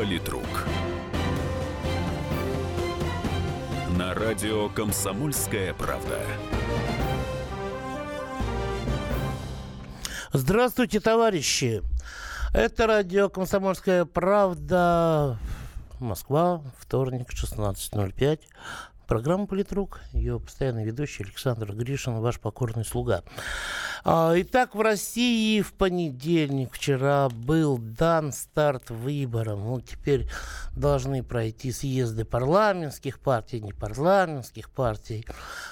Политрук. На радио «Комсомольская правда». Здравствуйте, товарищи! Это радио «Комсомольская правда». Москва, вторник, 16.05. Программа «Политрук», ее постоянный ведущий Александр Гришин, ваш покорный слуга. А, итак, в России в понедельник вчера был дан старт выборам. Ну, теперь должны пройти съезды парламентских партий, не парламентских партий.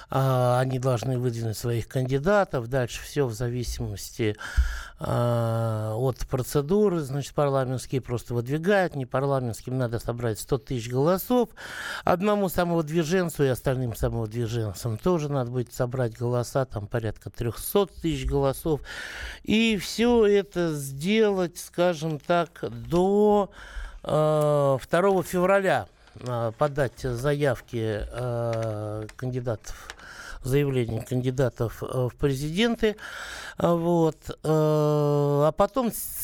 А, они должны выдвинуть своих кандидатов. Дальше все в зависимости а, от процедуры. Значит, парламентские просто выдвигают, не парламентским надо собрать 100 тысяч голосов. Одному самовыдвиженцу и остальным самовыдвиженцам тоже надо будет собрать голоса, там порядка 300 тысяч голосов. И все это сделать, скажем так, до э, 2 февраля э, подать заявки э, кандидатов заявление кандидатов э, в президенты. Вот. Э, а потом с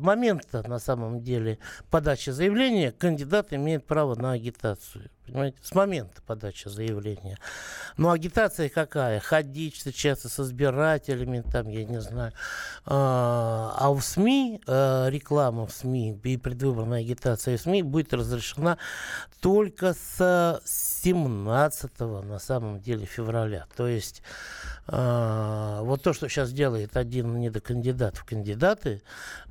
момента, на самом деле, подачи заявления кандидат имеет право на агитацию. Понимаете? С момента подачи заявления. Ну, агитация какая? Ходить, встречаться с избирателями, там, я не знаю. А, а в СМИ, а, реклама в СМИ и предвыборная агитация в СМИ будет разрешена только с 17 на самом деле февраля. То есть вот то, что сейчас делает один недокандидат в кандидаты,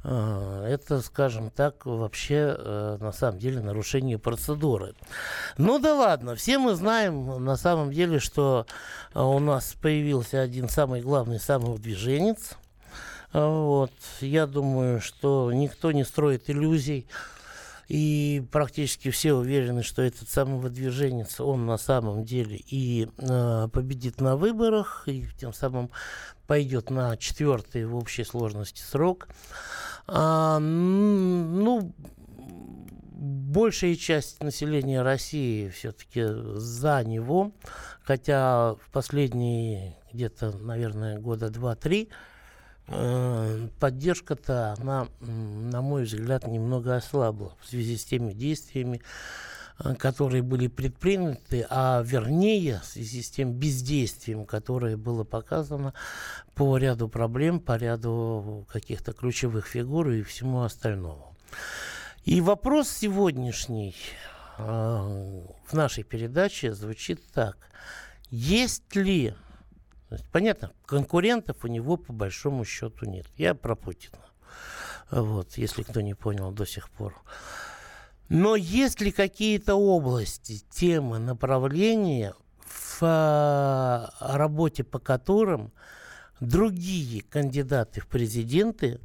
а, это, скажем так, вообще а, на самом деле нарушение процедуры. Ну да ладно, все мы знаем на самом деле, что у нас появился один самый главный самовыдвиженец. Вот. Я думаю, что никто не строит иллюзий и практически все уверены, что этот самый выдвиженец, он на самом деле и э, победит на выборах, и тем самым пойдет на четвертый в общей сложности срок. А, ну, большая часть населения России все-таки за него, хотя в последние где-то, наверное, года два-три поддержка-то, она, на мой взгляд, немного ослабла в связи с теми действиями, э, которые были предприняты, а вернее в связи с тем бездействием, которое было показано по ряду проблем, по ряду каких-то ключевых фигур и всему остальному. И вопрос сегодняшний э, в нашей передаче звучит так. Есть ли понятно, конкурентов у него по большому счету нет. Я про Путина. Вот, если кто не понял до сих пор. Но есть ли какие-то области, темы, направления, в а, работе по которым другие кандидаты в президенты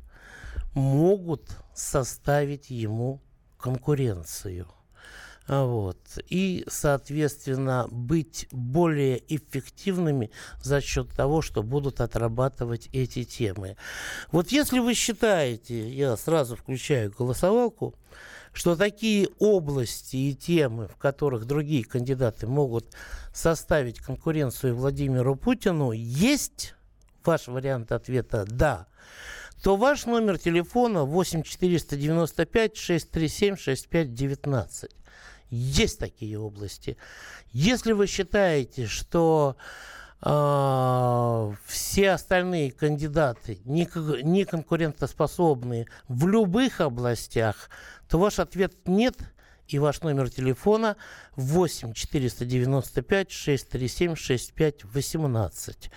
могут составить ему конкуренцию? Вот. И, соответственно, быть более эффективными за счет того, что будут отрабатывать эти темы. Вот если вы считаете, я сразу включаю голосовалку, что такие области и темы, в которых другие кандидаты могут составить конкуренцию Владимиру Путину, есть ваш вариант ответа «да», то ваш номер телефона 8 495 637 6519. Есть такие области. Если вы считаете, что э, все остальные кандидаты не, не конкурентоспособны в любых областях, то ваш ответ нет – и ваш номер телефона 8 495 637 65 18.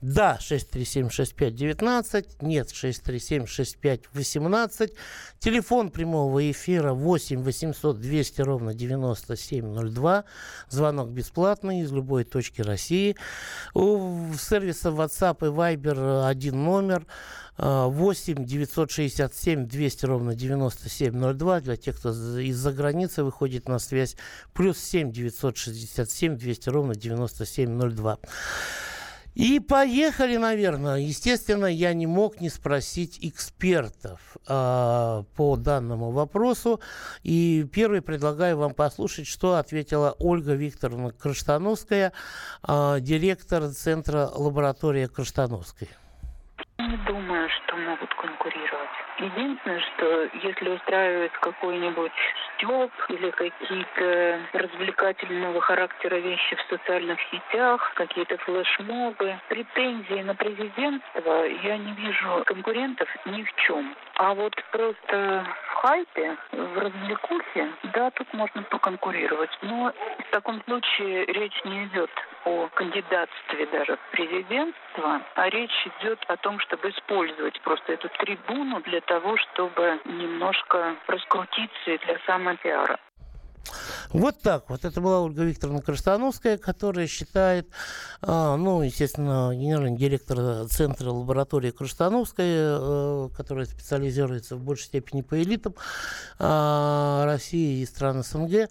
Да, 637 65 19, нет, 637 65 18. Телефон прямого эфира 8 800 200 ровно 9702. Звонок бесплатный из любой точки России. У сервиса WhatsApp и Viber один номер 8 967 200 ровно 9702 для тех, кто из-за границы выходит на связь. Плюс 7 967 200 ровно 9702. И поехали, наверное. Естественно, я не мог не спросить экспертов э, по данному вопросу. И первый предлагаю вам послушать, что ответила Ольга Викторовна Краштановская, э, директор Центра лаборатории Краштановской. Не думаю, что могут конкурировать. Единственное, что если устраивает какой-нибудь стёб или какие-то развлекательного характера вещи в социальных сетях, какие-то флешмобы, претензии на президентство я не вижу конкурентов ни в чем. А вот просто в хайпе, в развлекухе, да, тут можно поконкурировать. Но в таком случае речь не идет о кандидатстве даже в президентство, а речь идет о том, чтобы использовать просто эту трибуну для того, чтобы немножко раскрутиться и для самопиара. Вот так вот. Это была Ольга Викторовна Крастановская, которая считает, а, ну, естественно, генеральный директор Центра лаборатории Крастановской, э, которая специализируется в большей степени по элитам а, России и стран СНГ,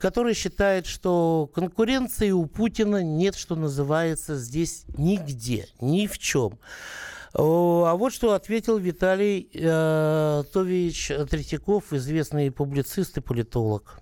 которая считает, что конкуренции у Путина нет, что называется, здесь нигде, ни в чем. А вот что ответил Виталий э, Тович Третьяков, известный публицист и политолог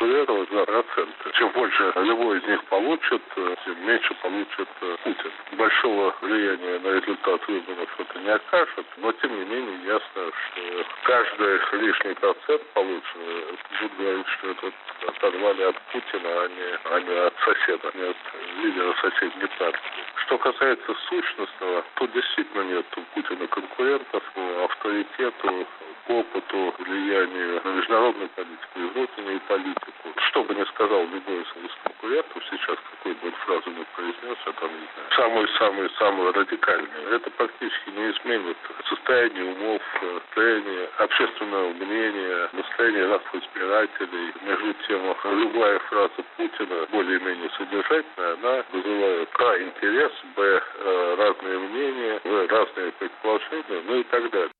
конкурировать за проценты. Чем больше любой из них получит, э, тем меньше получит э, Путин. Большого влияния на результат выборов это не окажет, но тем не менее ясно, что каждый лишний процент полученный будет говорить, что это оторвали от Путина, а не, а не от соседа, не от лидера соседней партии. Что касается сущностного, то действительно нет у Путина конкурентов авторитету, опыту, влиянию на международную политику и внутреннюю политику. Что бы ни сказал любой из конкурентов сейчас, какую бы фразу ни произнес, это самую-самую-самую радикальную, это практически не изменит состояние умов, состояние общественного мнения, настроение наших избирателей. Между тем, любая фраза Путина, более-менее содержательная, она вызывает а. интерес, б. Э, разные мнения, в. разные предположения, ну и так далее.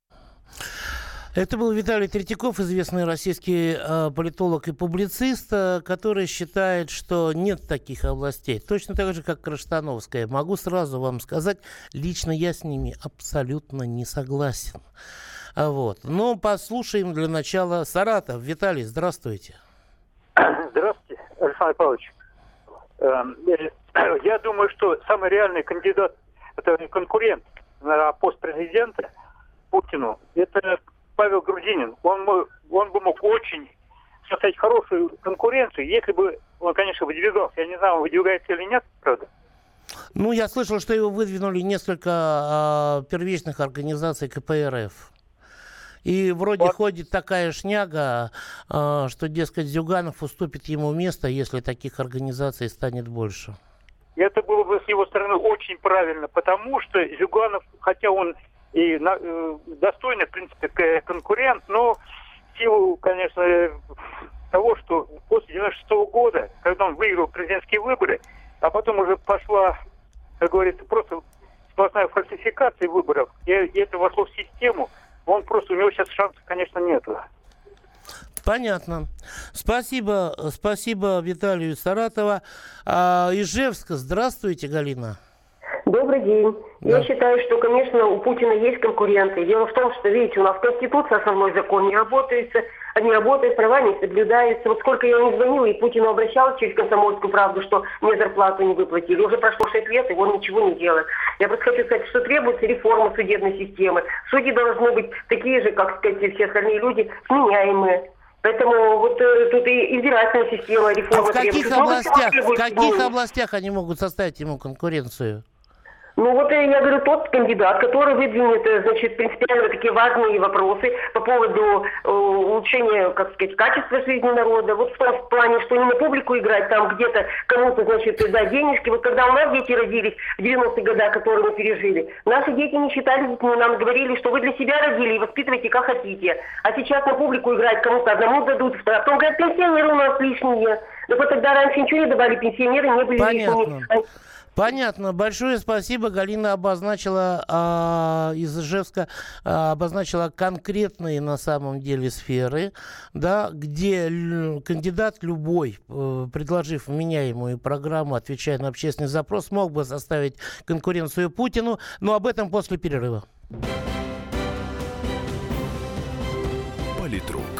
Это был Виталий Третьяков, известный российский э, политолог и публицист, э, который считает, что нет таких областей. Точно так же, как Краштановская. Могу сразу вам сказать, лично я с ними абсолютно не согласен. А вот. Но послушаем для начала Саратов. Виталий, здравствуйте. Здравствуйте, Александр Павлович. Эм, э, я думаю, что самый реальный кандидат, это конкурент на пост президента Путину, это Павел Грудинин, он, он бы мог очень создать хорошую конкуренцию, если бы он, конечно, выдвигался. Я не знаю, он выдвигается или нет, правда. Ну, я слышал, что его выдвинули несколько э, первичных организаций КПРФ. И вроде вот. ходит такая шняга, э, что, дескать, Зюганов уступит ему место, если таких организаций станет больше. Это было бы с его стороны очень правильно, потому что Зюганов, хотя он и на, э, достойный, в принципе, конкурент, но в силу, конечно, того, что после 96 -го года, когда он выиграл президентские выборы, а потом уже пошла, как говорится, просто сплошная фальсификация выборов, и, и это вошло в систему, он просто, у него сейчас шансов, конечно, нету. Понятно. Спасибо, спасибо Виталию Саратова. А, Ижевска, здравствуйте, Галина. Добрый день. Да. Я считаю, что, конечно, у Путина есть конкуренты. Дело в том, что, видите, у нас Конституция, основной закон не работает, не работает, права не соблюдаются. Вот сколько я не звонила, и Путину обращалась через комсомольскую правду, что мне зарплату не выплатили. Уже прошло 6 лет, и он ничего не делает. Я просто хочу сказать, что требуется реформа судебной системы. Судьи должны быть такие же, как сказать, все остальные люди, сменяемые. Поэтому вот э, тут и избирательная система, реформа а в каких требуется. областях, в каких областях они могут составить ему конкуренцию? Ну вот я говорю, тот кандидат, который выдвинет, значит, принципиально такие важные вопросы по поводу э, улучшения, как сказать, качества жизни народа, вот в том плане, что не на публику играть, там где-то кому-то, значит, дать денежки. Вот когда у нас дети родились в 90-е годы, которые мы пережили, наши дети не считали детьми, нам говорили, что вы для себя родили и воспитывайте как хотите. А сейчас на публику играть кому-то одному дадут, а потом говорят, пенсионеры у нас лишние. Так вот тогда раньше ничего не давали, пенсионеры не были Понятно. лишними. Понятно. Большое спасибо. Галина обозначила э, из Ижевска э, обозначила конкретные на самом деле сферы, да, где кандидат любой, э, предложив меняемую программу, отвечая на общественный запрос, мог бы составить конкуренцию Путину. Но об этом после перерыва. Политрук.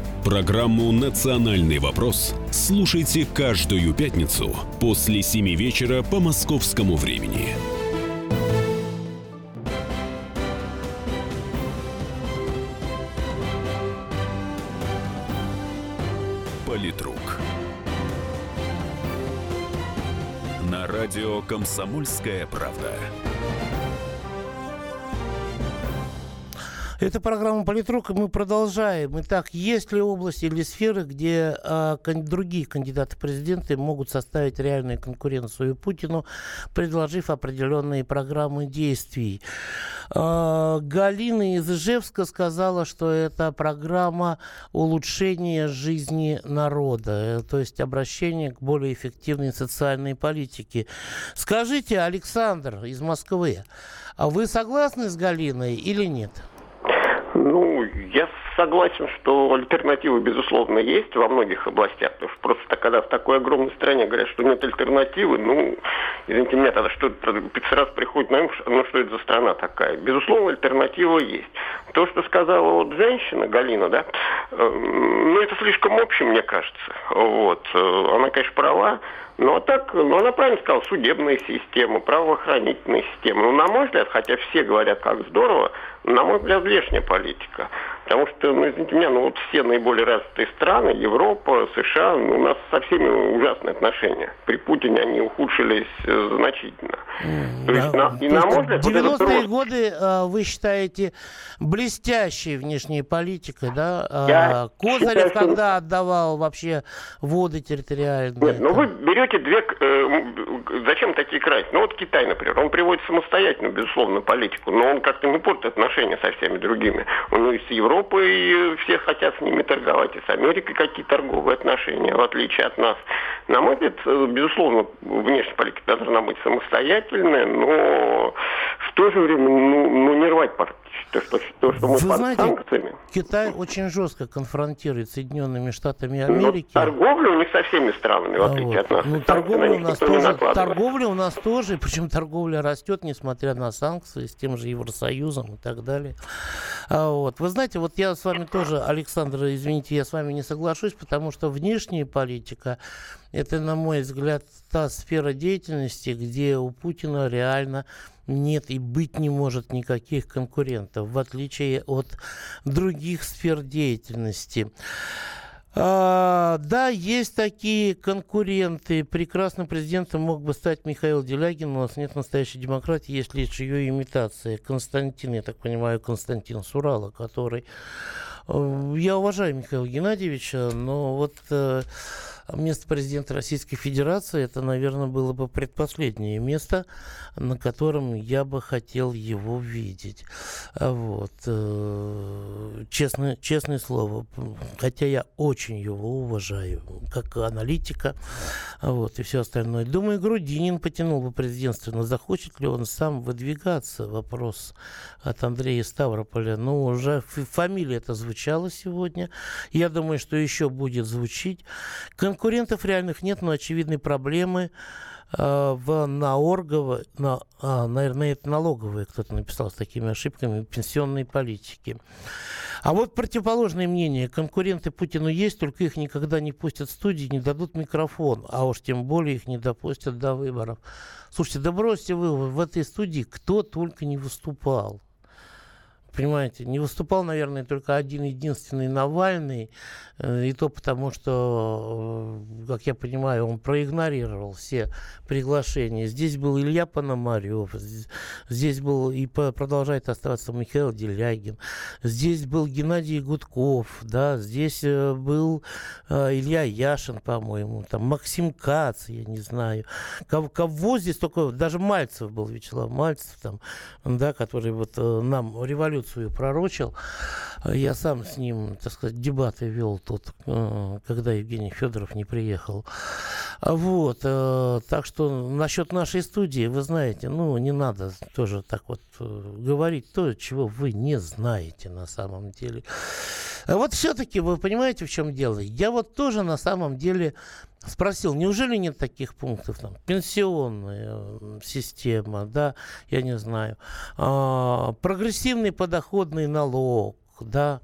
Программу «Национальный вопрос» слушайте каждую пятницу после 7 вечера по московскому времени. Политрук. На радио «Комсомольская правда». Это программа «Политрук», и мы продолжаем. Итак, есть ли области или сферы, где а, кон- другие кандидаты в президенты могут составить реальную конкуренцию Путину, предложив определенные программы действий? А, Галина из Ижевска сказала, что это программа улучшения жизни народа, э, то есть обращение к более эффективной социальной политике. Скажите, Александр из Москвы, а вы согласны с Галиной или нет? Я согласен, что альтернативы, безусловно, есть во многих областях. Потому что просто когда в такой огромной стране говорят, что нет альтернативы, ну, извините меня, тогда что сразу приходит на ум, ну, что это за страна такая. Безусловно, альтернатива есть. То, что сказала вот женщина, Галина, да, э, ну, это слишком общее, мне кажется. Вот. Э, Она, конечно, права. Ну, а так, ну, она правильно сказала, судебная система, правоохранительная система. Ну, на мой взгляд, хотя все говорят, как здорово, на мой взгляд, внешняя политика. Потому что, ну, извините меня, ну, вот все наиболее развитые страны, Европа, США, ну, у нас со всеми ужасные отношения. При Путине они ухудшились э, значительно. То есть, на, и на мой взгляд, вот этот 90-е рост- годы э, вы считаете блестящей внешней политикой, да? А, Я Козырев, считаю, что- когда отдавал вообще воды территориальные. Нет, ну вы берете две... э, зачем такие крайности? Ну вот Китай, например, он приводит самостоятельную, безусловно, политику, но он как-то не портит отношения со всеми другими. У него и с Европой все хотят с ними торговать, и с Америкой какие торговые отношения, в отличие от нас. На мой взгляд, безусловно, внешняя политика должна быть самостоятельная, но в то же время ну, ну, не рвать. То, что, то, что мы Вы под знаете, санкциями. Китай очень жестко конфронтирует с Соединенными Штатами Ну, Америки. торговля у них со всеми странами, в А отличие вот. от нас. Ну, торговля на у нас тоже, торговля у нас тоже, причем торговля растет, несмотря на санкции с тем же Евросоюзом и так далее. А вот. Вы знаете, вот я с вами тоже, Александр, извините, я с вами не соглашусь, потому что внешняя политика это, на мой взгляд, та сфера деятельности, где у Путина реально нет и быть не может никаких конкурентов, в отличие от других сфер деятельности. А, да, есть такие конкуренты. Прекрасным президентом мог бы стать Михаил Делягин. У нас нет настоящей демократии, есть лишь ее имитация. Константин, я так понимаю, Константин Сурала, который... э, Я уважаю Михаила Геннадьевича, но вот э, место президента Российской Федерации, это, наверное, было бы предпоследнее место, на котором я бы хотел его видеть. А Вот. э, Честное, честное слово. Хотя я очень его уважаю, как аналитика, а вот, и все остальное. Думаю, Грудинин потянул бы президентство, но захочет ли он сам выдвигаться? Вопрос от Андрея Ставрополя. Ну, уже фамилия это звучала сегодня. Я думаю, что еще будет звучить. Конкурентов реальных нет, но очевидны проблемы э, в наоргово, на, а, наверное, это налоговые, кто-то написал с такими ошибками, пенсионной политики. А вот противоположное мнение. Конкуренты Путину есть, только их никогда не пустят в студии, не дадут микрофон, а уж тем более их не допустят до выборов. Слушайте, да бросьте вы в этой студии, кто только не выступал. Понимаете, не выступал, наверное, только один единственный Навальный, э, и то потому, что, э, как я понимаю, он проигнорировал все приглашения. Здесь был Илья Пономарев, здесь был и продолжает оставаться Михаил Делягин, здесь был Геннадий Гудков, да, здесь э, был Илья Яшин, по-моему, там Максим Кац, я не знаю. Кого, кого здесь только, даже Мальцев был, Вячеслав Мальцев, там, да, который вот нам революцию пророчил. Э, Я сам с ним, так сказать, дебаты вел тут, э, когда Евгений Федоров не приехал. Вот, э, так что насчет нашей студии, вы знаете, ну, не надо тоже так вот э, говорить то, чего вы не знаете на самом деле. Вот все-таки вы понимаете, в чем дело? Я вот тоже на самом деле спросил, неужели нет таких пунктов? Там, пенсионная система, да, я не знаю, а, прогрессивный подоходный налог, да.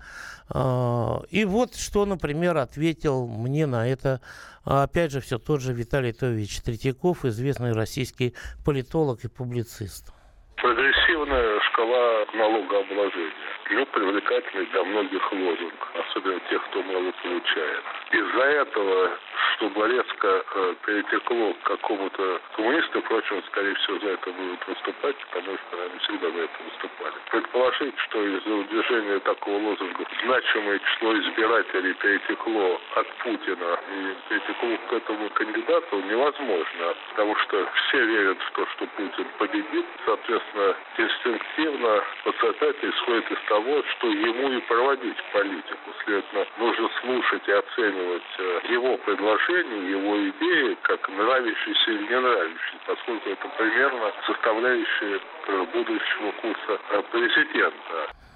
А, и вот что, например, ответил мне на это, опять же, все тот же Виталий Тович Третьяков, известный российский политолог и публицист. Прогрессивная шкала налогообложения ну, привлекательный для многих лозунг, особенно тех, кто мало получает. Из-за этого, чтобы резко э, перетекло к какому-то коммунисту, впрочем, скорее всего, за это будут выступать, потому что они всегда за это выступали. Предположить, что из-за удвижения такого лозунга значимое число избирателей перетекло от Путина и перетекло к этому кандидату невозможно, потому что все верят в то, что Путин победит, соответственно, инстинктивно пациент исходит из того, того, что ему и проводить политику. Следовательно, нужно слушать и оценивать э, его предложения, его идеи, как нравящиеся или не нравящиеся, поскольку это примерно составляющие э, будущего курса э, президента.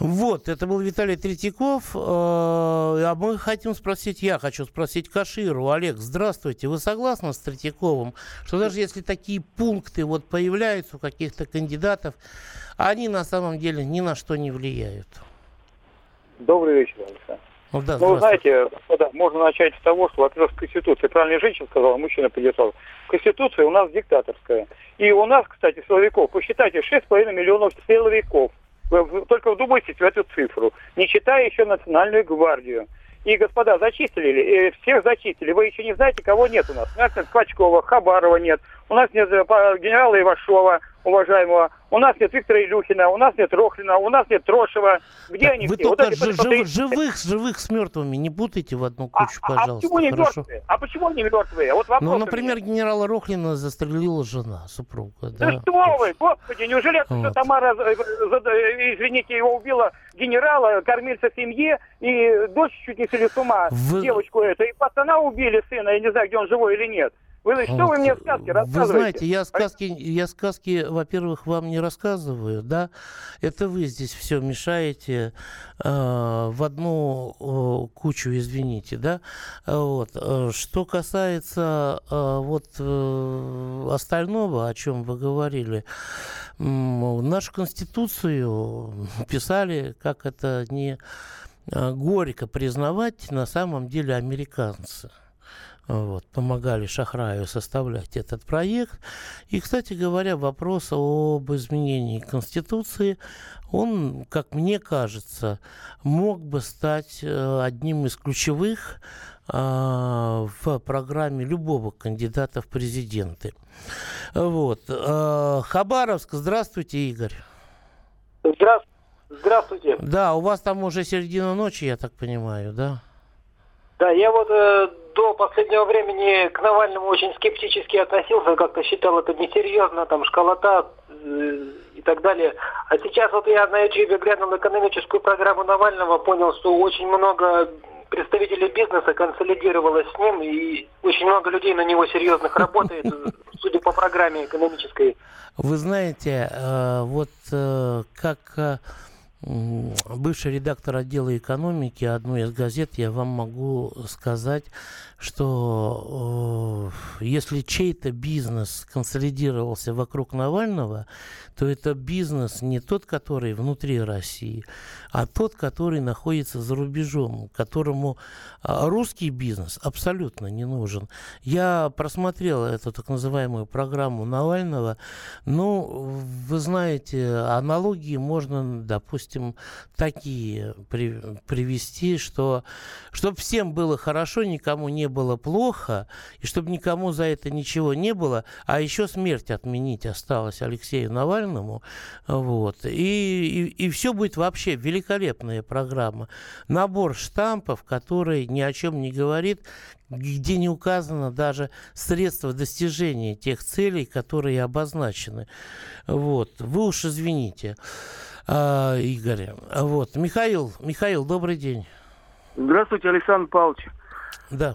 Вот, это был Виталий Третьяков. А мы хотим спросить, я хочу спросить Каширу. Олег, здравствуйте. Вы согласны с Третьяковым, что даже если такие пункты вот появляются у каких-то кандидатов, они на самом деле ни на что не влияют. Добрый вечер, Александр. Ну, да, ну, знаете, господа, можно начать с того, что, во-первых, в Конституции, правильно женщина сказала, мужчина поддержал, Конституция у нас диктаторская. И у нас, кстати, силовиков, посчитайте, 6,5 миллионов силовиков. Вы только вдумайтесь в эту цифру, не считая еще Национальную гвардию. И, господа, зачислили, всех зачислили. Вы еще не знаете, кого нет у нас. У нас нет Квачкова, Хабарова нет, у нас нет э, генерала Ивашова, уважаемого. У нас нет Виктора Илюхина, у нас нет Рохлина, у нас нет Трошева. Где так они вы все? только вот жив, жив, живых, живых с мертвыми не путайте в одну кучу, а, пожалуйста. А почему не мертвые? А почему они мертвые? Вот ну, например, генерала Рохлина застрелила жена, супруга. Да, да что вы, господи, неужели вот. Тамара, э, э, извините, его убила генерала, кормильца семье, и дочь чуть не сели с ума, вы... девочку эту, и пацана убили сына, я не знаю, где он живой или нет. Вы, что вы мне сказки рассказываете? Вы знаете, я сказки, я сказки, во-первых, вам не рассказываю, да. Это вы здесь все мешаете э, в одну э, кучу, извините, да. Вот. Э, что касается э, вот э, остального, о чем вы говорили, э, нашу конституцию писали, как это не горько признавать, на самом деле американцы – вот, помогали Шахраю составлять этот проект. И, кстати говоря, вопрос об изменении Конституции, он, как мне кажется, мог бы стать э, одним из ключевых а, в программе любого кандидата в президенты. Вот. Э, Хабаровск, здравствуйте, Игорь. Здравствуйте. Здравствуйте. Да, у вас там уже середина ночи, я так понимаю, да? Да, я вот э, до последнего времени к Навальному очень скептически относился, как-то считал это несерьезно, там школота э, и так далее. А сейчас вот я на YouTube глянул экономическую программу Навального, понял, что очень много представителей бизнеса консолидировалось с ним, и очень много людей на него серьезных работает, судя по программе экономической. Вы знаете, э, вот э, как э, бывший редактор отдела экономики одной из газет, я вам могу сказать, что э, если чей-то бизнес консолидировался вокруг Навального, то это бизнес не тот, который внутри России, а тот, который находится за рубежом, которому э, русский бизнес абсолютно не нужен. Я просмотрел эту так называемую программу Навального. Ну, вы знаете, аналогии можно, допустим, такие при, привести, что чтобы всем было хорошо, никому не было плохо, и чтобы никому за это ничего не было, а еще смерть отменить осталось Алексею Навальному, вот, и, и, и все будет вообще великолепная программа. Набор штампов, который ни о чем не говорит, где не указано даже средства достижения тех целей, которые обозначены. Вот. Вы уж извините, э, Игорь. Вот. Михаил, Михаил, добрый день. Здравствуйте, Александр Павлович. Да.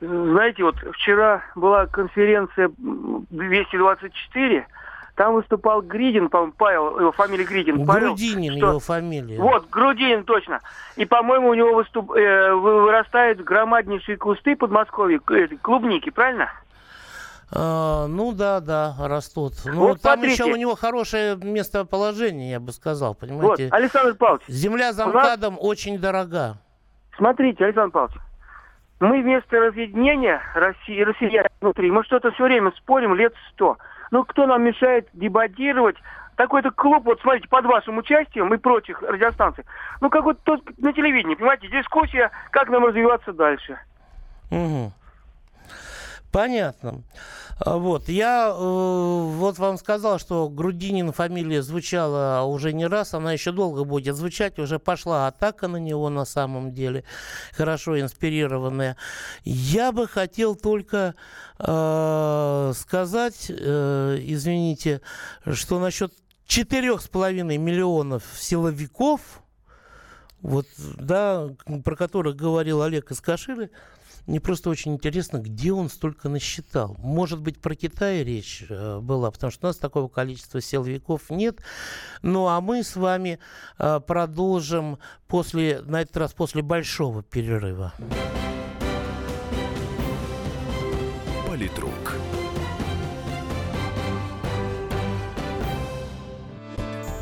Знаете, вот вчера была конференция 224, Там выступал Гридин, по-моему, Павел, его фамилия Гридин. Павел, Грудинин что... его фамилия. Вот, Грудинин, точно. И, по-моему, у него выступ... э, вырастают громаднейшие кусты Подмосковья, э, клубники, правильно? А, ну да, да, растут. Ну, вот там смотрите. еще у него хорошее местоположение, я бы сказал, понимаете. Вот, Александр Павлович. Земля за МКАДом нас... очень дорога. Смотрите, Александр Павлович, мы вместо разъединения России, россиян внутри, мы что-то все время спорим лет сто. Ну, кто нам мешает дебатировать такой-то клуб, вот смотрите, под вашим участием и прочих радиостанций. Ну, как вот тут на телевидении, понимаете, дискуссия, как нам развиваться дальше. Угу. Понятно. А, вот, я э, вот вам сказал, что Грудинин фамилия звучала уже не раз, она еще долго будет звучать, уже пошла атака на него на самом деле, хорошо инспирированная. Я бы хотел только э, сказать, э, извините, что насчет четырех с половиной миллионов силовиков, вот, да, про которых говорил Олег из Каширы, мне просто очень интересно, где он столько насчитал. Может быть, про Китай речь э, была, потому что у нас такого количества силовиков нет. Ну, а мы с вами э, продолжим после, на этот раз после большого перерыва.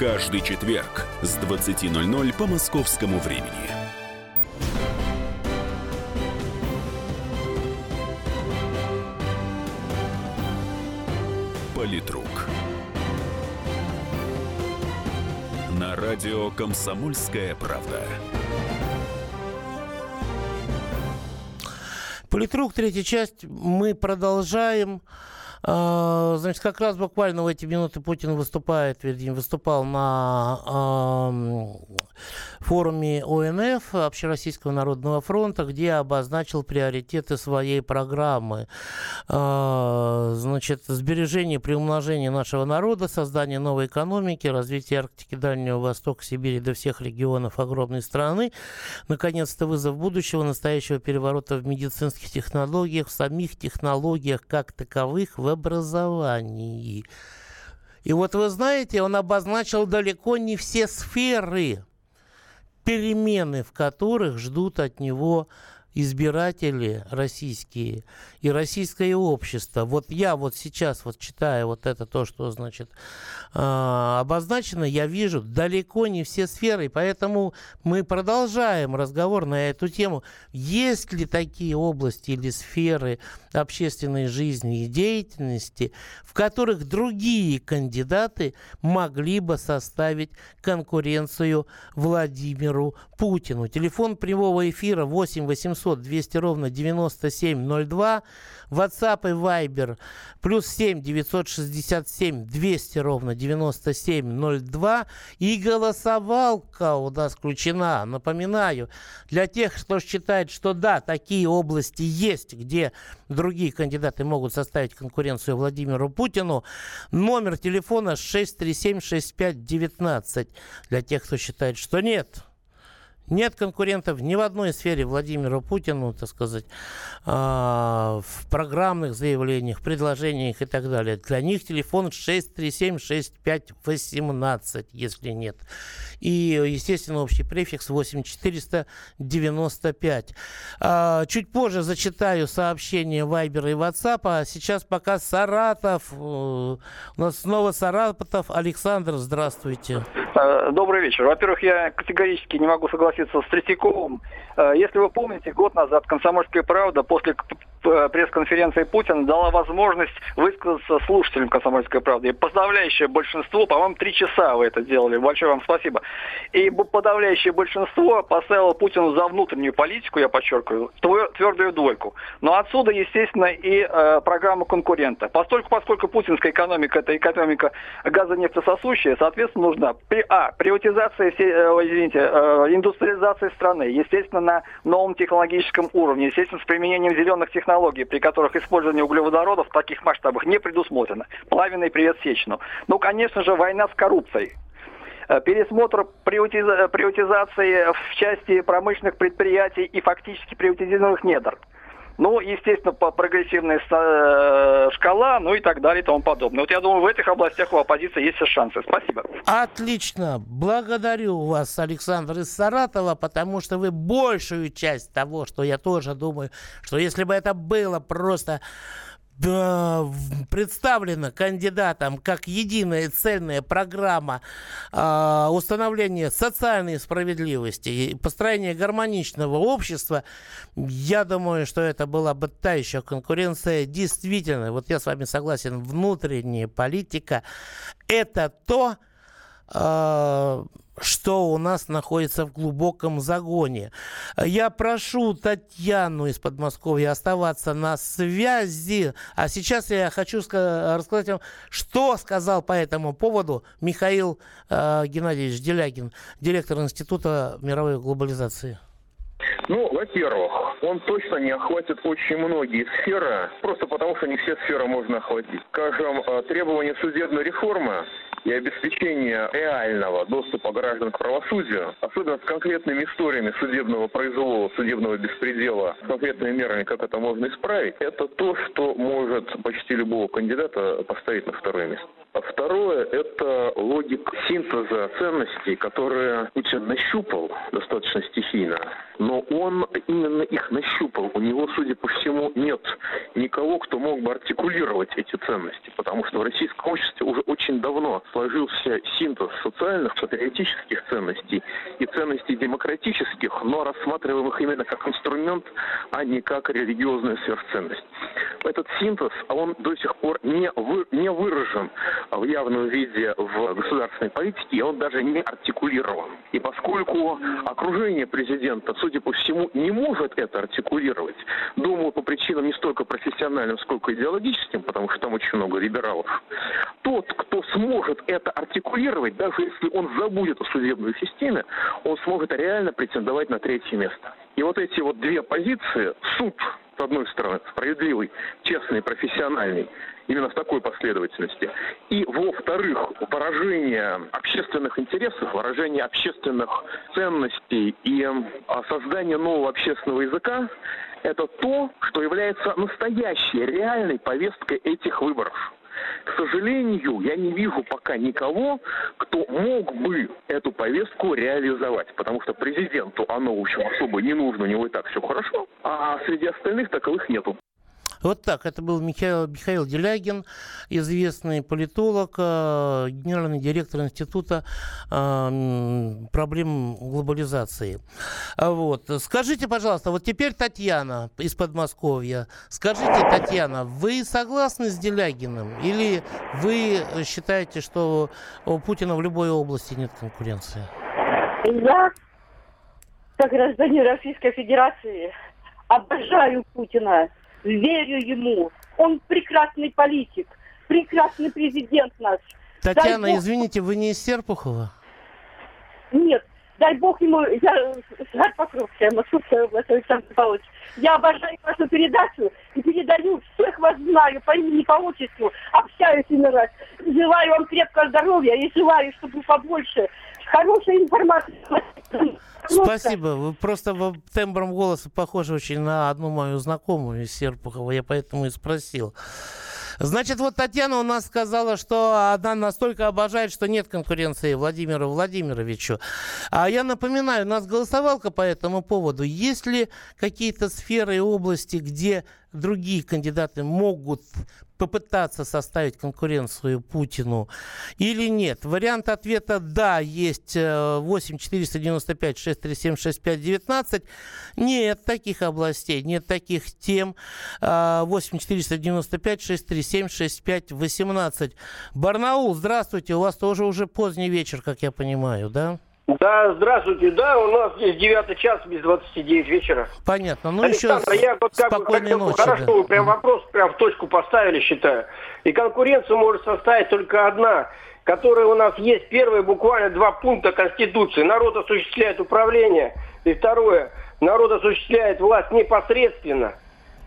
каждый четверг с 20.00 по московскому времени. Политрук. На радио «Комсомольская правда». Политрук, третья часть. Мы продолжаем. А, значит, как раз буквально в эти минуты Путин выступает, вернее, выступал на форуме ОНФ, Общероссийского народного фронта, где обозначил приоритеты своей программы. А, значит, сбережение, приумножение нашего народа, создание новой экономики, развитие Арктики, Дальнего Востока, Сибири до всех регионов огромной страны. Наконец-то вызов будущего, настоящего переворота в медицинских технологиях, в самих технологиях как таковых, в образовании. И вот вы знаете, он обозначил далеко не все сферы, перемены в которых ждут от него избиратели российские и российское общество. Вот я вот сейчас вот читая вот это то, что значит э, обозначено, я вижу далеко не все сферы, поэтому мы продолжаем разговор на эту тему. Есть ли такие области или сферы общественной жизни и деятельности, в которых другие кандидаты могли бы составить конкуренцию Владимиру Путину? Телефон прямого эфира 8 800 200 ровно 9702 WhatsApp и Viber плюс 7 967 200 ровно 9702. И голосовалка у нас включена. Напоминаю, для тех, кто считает, что да, такие области есть, где другие кандидаты могут составить конкуренцию Владимиру Путину, номер телефона 637-6519. Для тех, кто считает, что нет, нет конкурентов ни в одной сфере Владимиру Путину, так сказать, а, в программных заявлениях, предложениях и так далее. Для них телефон 637-6518, если нет. И, естественно, общий префикс 8495. А, чуть позже зачитаю сообщения Вайбера и WhatsApp, а сейчас пока Саратов. У нас снова Саратов. Александр, здравствуйте. Э, добрый вечер. Во-первых, я категорически не могу согласиться с Третьяковым. Э, если вы помните, год назад «Комсомольская правда» после пресс-конференции Путина дала возможность высказаться слушателям «Комсомольской правды». И подавляющее большинство, по-моему, три часа вы это делали. Большое вам спасибо. И подавляющее большинство поставило Путина за внутреннюю политику, я подчеркиваю, твердую двойку. Но отсюда, естественно, и э, программа конкурента. Поскольку, поскольку путинская экономика это экономика газонефтесосущая, соответственно, нужна при, а, приватизация, э, извините, э, индустриализация страны, естественно, на новом технологическом уровне, естественно, с применением зеленых технологий, при которых использование углеводородов в таких масштабах не предусмотрено. Плавиный привет Сечину. Ну, конечно же, война с коррупцией. Э, пересмотр приватиза- приватизации в части промышленных предприятий и фактически приватизированных недр. Ну, естественно, по прогрессивная э, шкала, ну и так далее и тому подобное. Вот я думаю, в этих областях у оппозиции есть все шансы. Спасибо. Отлично. Благодарю вас, Александр из Саратова, потому что вы большую часть того, что я тоже думаю, что если бы это было просто представлена кандидатом как единая цельная программа э, установления социальной справедливости и построения гармоничного общества, я думаю, что это была бы та еще конкуренция. Действительно, вот я с вами согласен, внутренняя политика – это то, э, что у нас находится в глубоком загоне. Я прошу Татьяну из Подмосковья оставаться на связи. А сейчас я хочу рассказать вам, что сказал по этому поводу Михаил э, Геннадьевич Делягин, директор Института мировой глобализации. Ну, во-первых, он точно не охватит очень многие сферы, просто потому что не все сферы можно охватить. Скажем, э, требования судебной реформы и обеспечение реального доступа граждан к правосудию, особенно с конкретными историями судебного произвола, судебного беспредела, с конкретными мерами, как это можно исправить, это то, что может почти любого кандидата поставить на второе место. А второе – это логика синтеза ценностей, которые Путин нащупал достаточно стихийно, но именно их нащупал. У него, судя по всему, нет никого, кто мог бы артикулировать эти ценности, потому что в российском обществе уже очень давно сложился синтез социальных, патриотических ценностей и ценностей демократических, но рассматриваемых именно как инструмент, а не как религиозная сверхценность. Этот синтез, он до сих пор не, вы, не выражен в явном виде в государственной политике, и он даже не артикулирован. И поскольку окружение президента, судя по всему, не может это артикулировать, думаю, по причинам не столько профессиональным, сколько идеологическим, потому что там очень много либералов, тот, кто сможет это артикулировать, даже если он забудет о судебной системе, он сможет реально претендовать на третье место. И вот эти вот две позиции, суд, с одной стороны, справедливый, честный, профессиональный, именно в такой последовательности. И, во-вторых, выражение общественных интересов, выражение общественных ценностей и а, создание нового общественного языка – это то, что является настоящей, реальной повесткой этих выборов. К сожалению, я не вижу пока никого, кто мог бы эту повестку реализовать, потому что президенту оно, в общем, особо не нужно, у него и так все хорошо, а среди остальных таковых нету. Вот так, это был Михаил, Михаил Делягин, известный политолог, э, генеральный директор Института э, проблем глобализации. А вот. Скажите, пожалуйста, вот теперь Татьяна из Подмосковья. Скажите, Татьяна, вы согласны с Делягиным или вы считаете, что у Путина в любой области нет конкуренции? Я, как гражданин Российской Федерации, обожаю Путина верю ему. Он прекрасный политик, прекрасный президент наш. Татьяна, Дай извините, вы не из Серпухова? Нет, дай бог ему, я Жар Покровская, Московская область, Александр Павлович. Я обожаю вашу передачу и передаю, всех вас знаю по имени, по отчеству, общаюсь иной раз. Желаю вам крепкого здоровья и желаю, чтобы побольше хорошей информации. Спасибо. Вы просто тембром голоса похожи очень на одну мою знакомую из Серпухова. Я поэтому и спросил. Значит, вот Татьяна у нас сказала, что она настолько обожает, что нет конкуренции Владимиру Владимировичу. А я напоминаю, у нас голосовалка по этому поводу. Есть ли какие-то сферы и области, где другие кандидаты могут попытаться составить конкуренцию Путину или нет? Вариант ответа «да» есть 8 495 637 6519. Нет таких областей, нет таких тем. 8 495 637 6518. Барнаул, здравствуйте. У вас тоже уже поздний вечер, как я понимаю, да? Да, здравствуйте. Да, у нас здесь 9 час без 29 вечера. Понятно. Ну, Александр, еще я вот как бы спокойной хотел, ночи. хорошо, да. вы прям вопрос прям в точку поставили, считаю. И конкуренцию может составить только одна, которая у нас есть. Первое, буквально два пункта Конституции. Народ осуществляет управление. И второе, народ осуществляет власть непосредственно.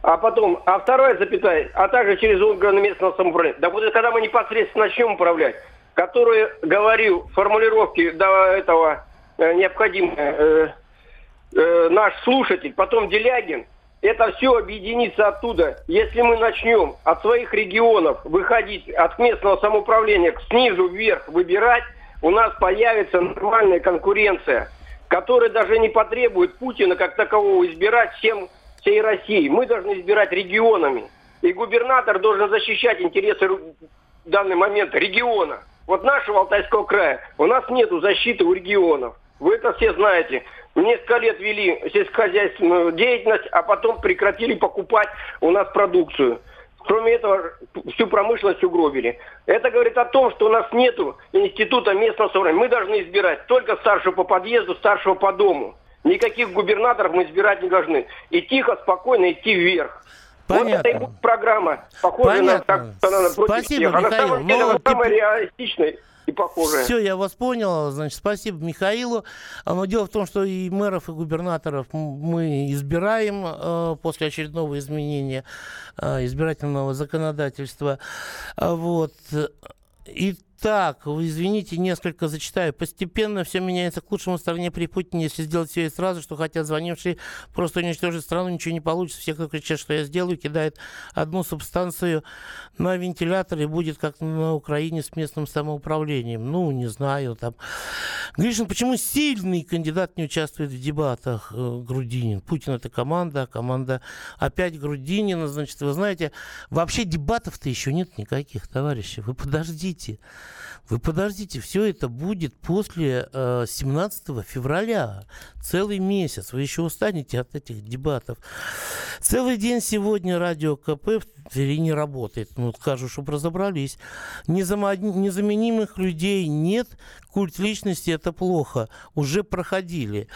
А потом, а вторая запятая, а также через органы местного самоуправления. Да вот когда мы непосредственно начнем управлять, которые, говорил, формулировки до этого э, необходимые, э, э, наш слушатель, потом Делягин, это все объединится оттуда. Если мы начнем от своих регионов выходить от местного самоуправления снизу вверх выбирать, у нас появится нормальная конкуренция, которая даже не потребует Путина как такового избирать всем всей России. Мы должны избирать регионами. И губернатор должен защищать интересы в данный момент региона. Вот нашего Алтайского края, у нас нету защиты у регионов. Вы это все знаете. Несколько лет вели сельскохозяйственную деятельность, а потом прекратили покупать у нас продукцию. Кроме этого, всю промышленность угробили. Это говорит о том, что у нас нету института местного самоуправления. Мы должны избирать только старшего по подъезду, старшего по дому. Никаких губернаторов мы избирать не должны. И тихо, спокойно идти вверх. Вот это и будет программа, похожая на так, что она против Спасибо, всех. А на Михаил. Но она самая реалистичная и похожая. Все, я вас понял. Значит, спасибо Михаилу. А, Но дело в том, что и мэров, и губернаторов мы избираем э, после очередного изменения э, избирательного законодательства. А Вот. Итак, вы извините, несколько зачитаю. Постепенно все меняется к лучшему в стране при Путине. Если сделать все и сразу, что хотят звонившие просто уничтожить страну, ничего не получится. Все, кто кричат, что я сделаю, кидают одну субстанцию на вентилятор и будет как на Украине с местным самоуправлением. Ну, не знаю, там. Гришин, почему сильный кандидат не участвует в дебатах? Э, Грудинин. Путин это команда, а команда опять Грудинина. Значит, вы знаете, вообще дебатов-то еще нет никаких, товарищи. Вы подождите. Вы подождите, все это будет после э, 17 февраля. Целый месяц. Вы еще устанете от этих дебатов. Целый день сегодня радио КП в Твери не работает. Ну, скажу, чтобы разобрались. Незаменимых людей нет. Культ личности это плохо. Уже проходили.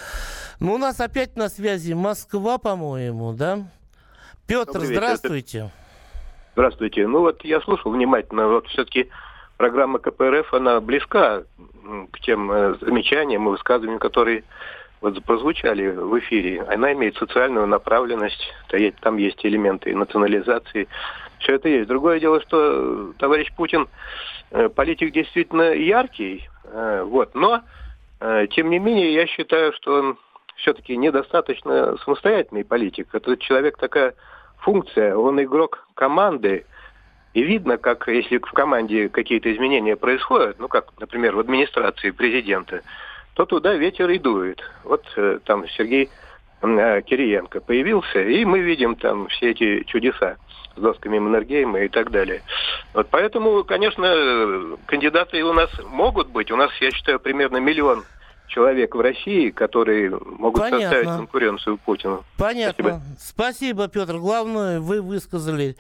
Но у нас опять на связи Москва, по-моему, да? Петр, здравствуйте. Здравствуйте. Ну вот я слушал внимательно. Вот все-таки программа КПРФ, она близка к тем э, замечаниям и высказываниям, которые вот прозвучали в эфире. Она имеет социальную направленность, там есть элементы национализации. Все это есть. Другое дело, что э, товарищ Путин э, политик действительно яркий, вот, но тем не менее я считаю, что он все-таки недостаточно самостоятельный политик. Это человек такая функция, он игрок команды, и видно, как если в команде какие-то изменения происходят, ну как, например, в администрации президента, то туда ветер и дует. Вот э, там Сергей э, Кириенко появился, и мы видим там все эти чудеса с досками Маннергейма и так далее. Вот поэтому, конечно, э, кандидаты у нас могут быть. У нас, я считаю, примерно миллион человек в России, которые могут Понятно. составить конкуренцию Путину. Понятно. Спасибо, Петр. Главное, вы высказали.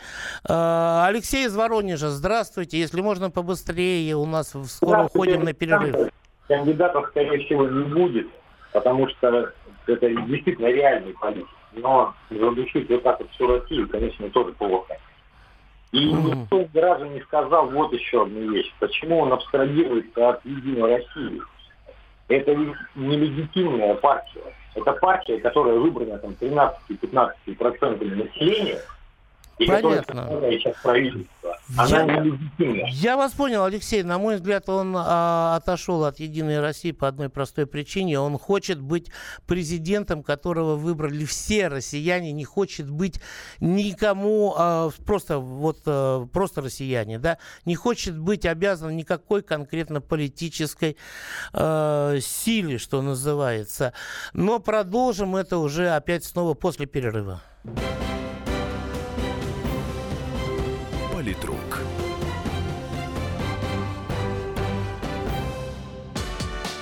А, Алексей из Воронежа, здравствуйте. Если можно побыстрее, у нас скоро уходим на перерыв. Кандидатов, скорее всего, не будет, потому что это действительно реальный политик. Но задушить вот так вот всю Россию, конечно, тоже плохо. И никто ни разу не сказал вот еще одну вещь. Почему он абстрагируется от Единой России? Это нелегитимная партия. Это партия, которая выбрана там 13-15% населения, и Понятно. составляет сейчас правительство. Она Я-. Я вас понял, Алексей. На мой взгляд, он а, отошел от Единой России по одной простой причине. Он хочет быть президентом, которого выбрали все россияне, не хочет быть никому а, просто вот а, просто россияне, да, не хочет быть обязан никакой конкретно политической а, силе, что называется. Но продолжим это уже опять снова после перерыва.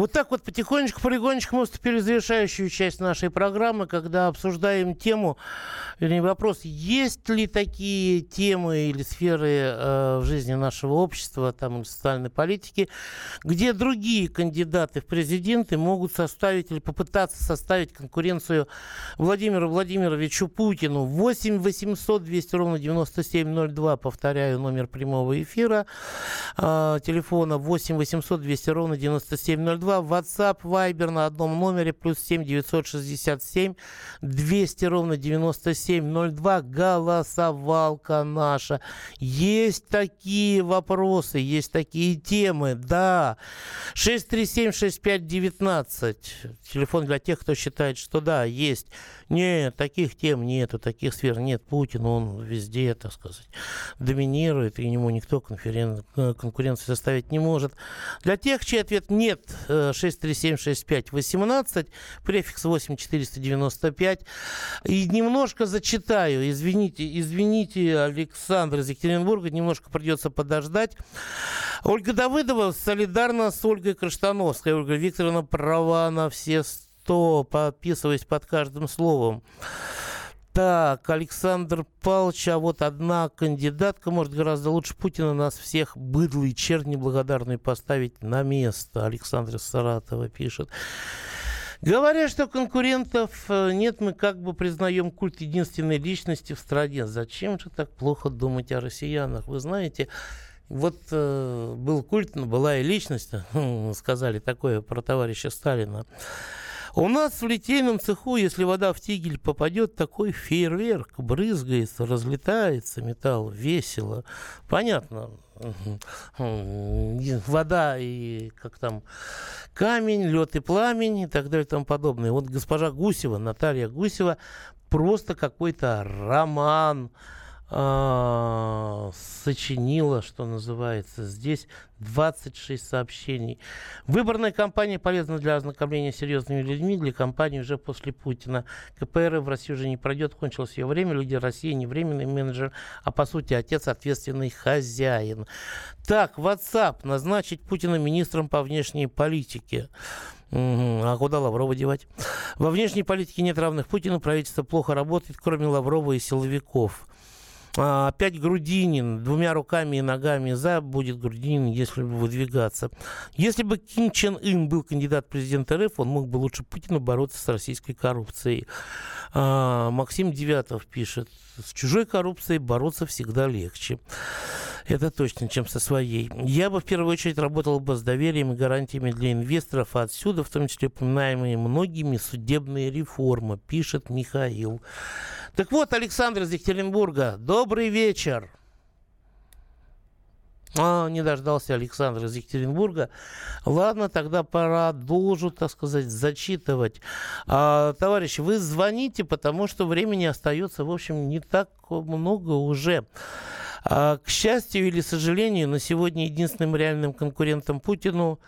Вот так вот потихонечку, полигонечку мы вступили в завершающую часть нашей программы, когда обсуждаем тему, вернее вопрос, есть ли такие темы или сферы э, в жизни нашего общества, там, или социальной политики, где другие кандидаты в президенты могут составить или попытаться составить конкуренцию Владимиру Владимировичу Путину. 8 800 200 ровно 9702, повторяю, номер прямого эфира, э, телефона 8 800 200 ровно 9702, WhatsApp, Viber на одном номере, плюс 7 967 200 ровно 9702, голосовалка наша. Есть такие вопросы, есть такие темы, да. 637-6519, телефон для тех, кто считает, что да, есть. Нет, таких тем нету, таких сфер нет. Путин, он везде, так сказать, доминирует, и ему никто конферен... конкуренцию составить не может. Для тех, чей ответ нет, 6376518, префикс 8495. И немножко зачитаю, извините, извините, Александр из Екатеринбурга, немножко придется подождать. Ольга Давыдова солидарна с Ольгой Краштановской. Ольга Викторовна права на все сто, подписываясь под каждым словом. Так, Александр Павлович, а вот одна кандидатка может гораздо лучше Путина нас всех быдлый чернь неблагодарный поставить на место. Александр Саратова пишет. Говоря, что конкурентов э, нет, мы как бы признаем культ единственной личности в стране. Зачем же так плохо думать о россиянах? Вы знаете, вот э, был культ, была и личность, сказали такое про товарища Сталина. У нас в литейном цеху, если вода в тигель попадет, такой фейерверк, брызгается, разлетается металл, весело. Понятно, вода и как там камень, лед и пламень и так далее и тому подобное. Вот госпожа Гусева, Наталья Гусева, просто какой-то роман, э, сочинила, что называется. Здесь 26 сообщений. Выборная кампания полезна для ознакомления с серьезными людьми, для кампании уже после Путина. КПР в России уже не пройдет, кончилось ее время. Люди России не временный менеджер, а по сути отец ответственный хозяин. Так, WhatsApp. Назначить Путина министром по внешней политике. Угу. А куда Лаврова девать? Во внешней политике нет равных Путину. Правительство плохо работает, кроме Лаврова и силовиков. А, опять Грудинин двумя руками и ногами за будет Грудинин, если бы выдвигаться. Если бы Ким Чен Ын был кандидат в президент РФ, он мог бы лучше Путина бороться с российской коррупцией. А, Максим Девятов пишет, с чужой коррупцией бороться всегда легче. Это точно, чем со своей. Я бы в первую очередь работал бы с доверием и гарантиями для инвесторов, а отсюда, в том числе упоминаемые многими, судебные реформы, пишет Михаил. Так вот, Александр из Екатеринбурга, добрый вечер. А, не дождался Александр из Екатеринбурга. Ладно, тогда продолжу, так сказать, зачитывать. А, товарищи, вы звоните, потому что времени остается, в общем, не так много уже. А, к счастью или сожалению, на сегодня единственным реальным конкурентом Путину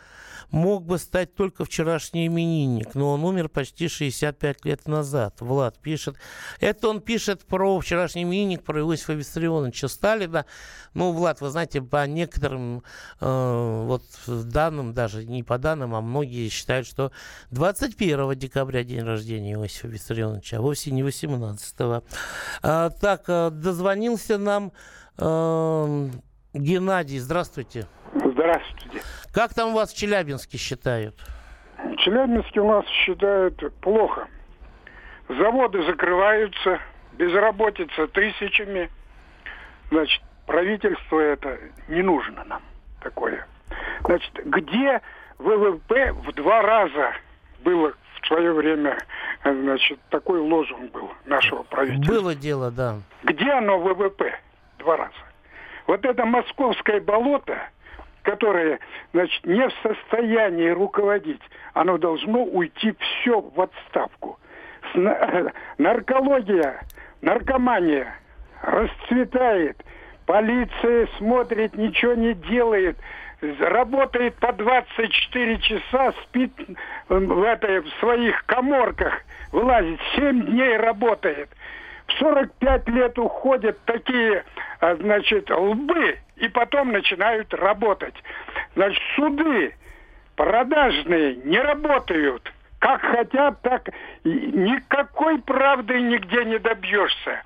мог бы стать только вчерашний именинник, но он умер почти 65 лет назад. Влад пишет. Это он пишет про вчерашний именинник, про Иосифа Виссарионовича Сталина. Ну, Влад, вы знаете, по некоторым э, вот данным, даже не по данным, а многие считают, что 21 декабря день рождения Иосифа Виссарионовича, а вовсе не 18. -го. А, так, э, дозвонился нам э, Геннадий. Здравствуйте. Здравствуйте. Как там вас в Челябинске считают? В Челябинске у нас считают плохо. Заводы закрываются, безработица тысячами. Значит, правительство это не нужно нам такое. Значит, где ВВП в два раза было в свое время, значит, такой лозунг был нашего правительства. Было дело, да. Где оно ВВП? Два раза. Вот это московское болото, которое, значит, не в состоянии руководить, оно должно уйти все в отставку. Наркология, наркомания расцветает, полиция смотрит, ничего не делает, работает по 24 часа, спит в, этой, в своих коморках, вылазит, 7 дней работает. В 45 лет уходят такие, а, значит, лбы, и потом начинают работать. Значит, суды продажные не работают. Как хотят, так никакой правды нигде не добьешься.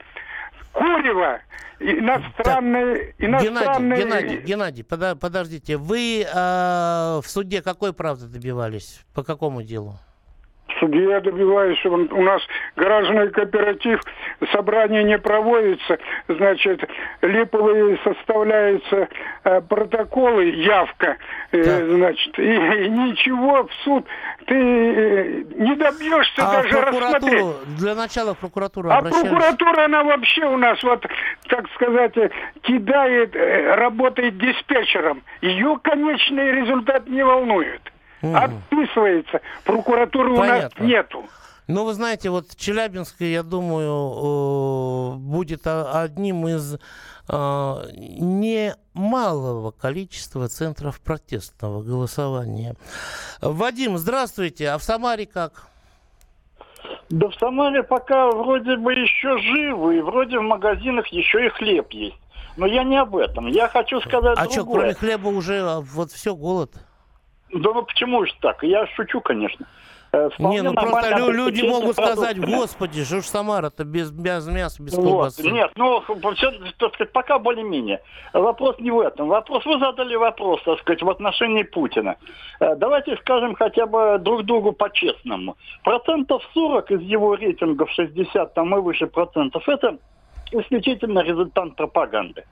Курева иностранные, так, иностранные... Геннадий, Геннадий, Геннадий, подождите, вы э, в суде какой правды добивались? По какому делу? Суде я добиваюсь, чтобы у нас гаражный кооператив, собрание не проводится, значит, липовые составляются э, протоколы, явка, э, значит, и, и ничего в суд ты э, не добьешься а даже рассмотреть. Для начала в прокуратуру А прокуратура, она вообще у нас, вот, так сказать, кидает, э, работает диспетчером. Ее конечный результат не волнует. Угу. Отписывается. Прокуратуры Понятно. у нас нету. Ну, вы знаете, вот Челябинск, я думаю, будет одним из немалого количества центров протестного голосования. Вадим, здравствуйте. А в Самаре как? Да в Самаре пока вроде бы еще живы, и вроде в магазинах еще и хлеб есть. Но я не об этом. Я хочу сказать А другое. что, кроме хлеба уже а, вот все голод? Да ну почему же так? Я шучу, конечно. Э, не, ну просто лю- люди могут сказать, господи, что ж Самара-то без, без мяса, без колбасы. Вот. Нет, ну, все, так сказать, пока более-менее. Вопрос не в этом. Вопрос, вы задали вопрос, так сказать, в отношении Путина. Э, давайте скажем хотя бы друг другу по-честному. Процентов 40 из его рейтингов, 60 там и выше процентов, это исключительно результат пропаганды.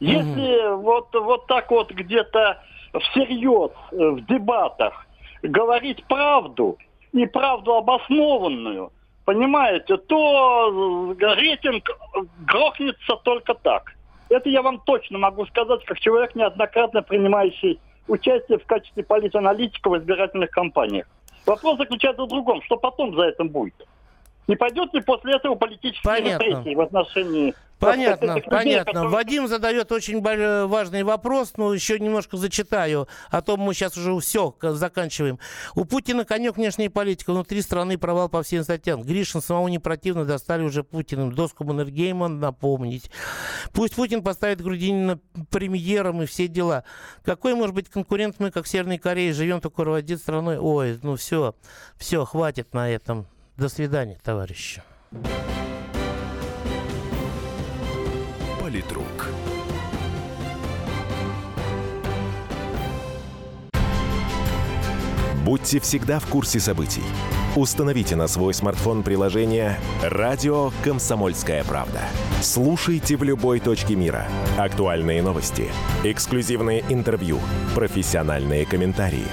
Если угу. вот, вот так вот где-то всерьез э, в дебатах говорить правду, и правду обоснованную, понимаете, то рейтинг грохнется только так. Это я вам точно могу сказать, как человек, неоднократно принимающий участие в качестве политаналитика в избирательных кампаниях. Вопрос заключается в другом, что потом за этим будет. Не пойдет ли после этого политические репрессии в отношении Понятно, людей, понятно. Которые... Вадим задает очень важный вопрос, но еще немножко зачитаю, а то мы сейчас уже все заканчиваем. У Путина конек внешняя политика, внутри страны провал по всем статьям. Гришин самому не противно, достали уже Путиным. Доску Маннергейма напомнить. Пусть Путин поставит Грудинина премьером и все дела. Какой может быть конкурент мы, как в Северной Корее, живем, только руководит страной? Ой, ну все, все, хватит на этом. До свидания, товарищи. Политрук. Будьте всегда в курсе событий. Установите на свой смартфон приложение «Радио Комсомольская правда». Слушайте в любой точке мира. Актуальные новости, эксклюзивные интервью, профессиональные комментарии.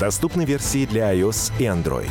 Доступны версии для iOS и Android.